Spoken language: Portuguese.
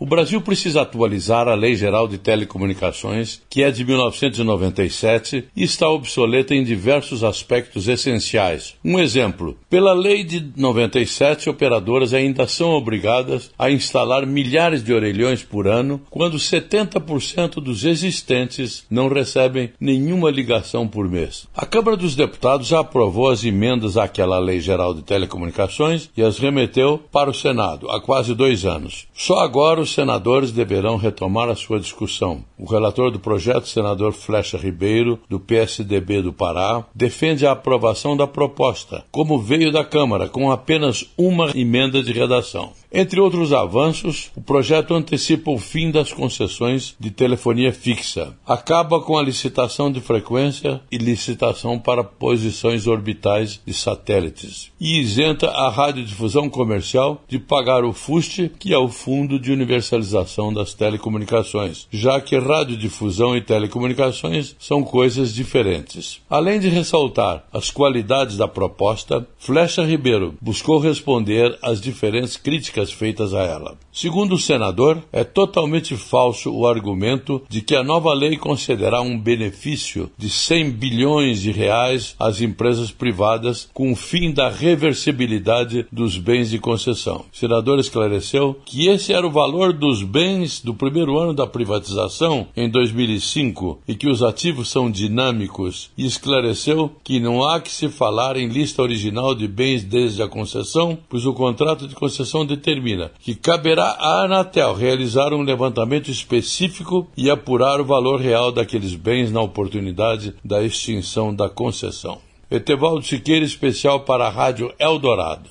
O Brasil precisa atualizar a Lei Geral de Telecomunicações, que é de 1997 e está obsoleta em diversos aspectos essenciais. Um exemplo: pela Lei de 97, operadoras ainda são obrigadas a instalar milhares de orelhões por ano, quando 70% dos existentes não recebem nenhuma ligação por mês. A Câmara dos Deputados já aprovou as emendas àquela Lei Geral de Telecomunicações e as remeteu para o Senado há quase dois anos. Só agora os senadores deverão retomar a sua discussão. O relator do projeto, senador Flecha Ribeiro, do PSDB do Pará, defende a aprovação da proposta, como veio da Câmara, com apenas uma emenda de redação. Entre outros avanços, o projeto antecipa o fim das concessões de telefonia fixa, acaba com a licitação de frequência e licitação para posições orbitais de satélites e isenta a radiodifusão comercial de pagar o FUST, que é o Fundo de Universalização das Telecomunicações, já que radiodifusão e telecomunicações são coisas diferentes. Além de ressaltar as qualidades da proposta, Flecha Ribeiro buscou responder às diferentes críticas feitas a ela. Segundo o senador, é totalmente falso o argumento de que a nova lei concederá um benefício de 100 bilhões de reais às empresas privadas com o fim da reversibilidade dos bens de concessão. O senador esclareceu que esse era o valor dos bens do primeiro ano da privatização em 2005 e que os ativos são dinâmicos e esclareceu que não há que se falar em lista original de bens desde a concessão, pois o contrato de concessão determina que caberá à Anatel realizar um levantamento específico e apurar o valor real daqueles bens na oportunidade da extinção da concessão. Etevaldo Siqueira, especial para a Rádio Eldorado.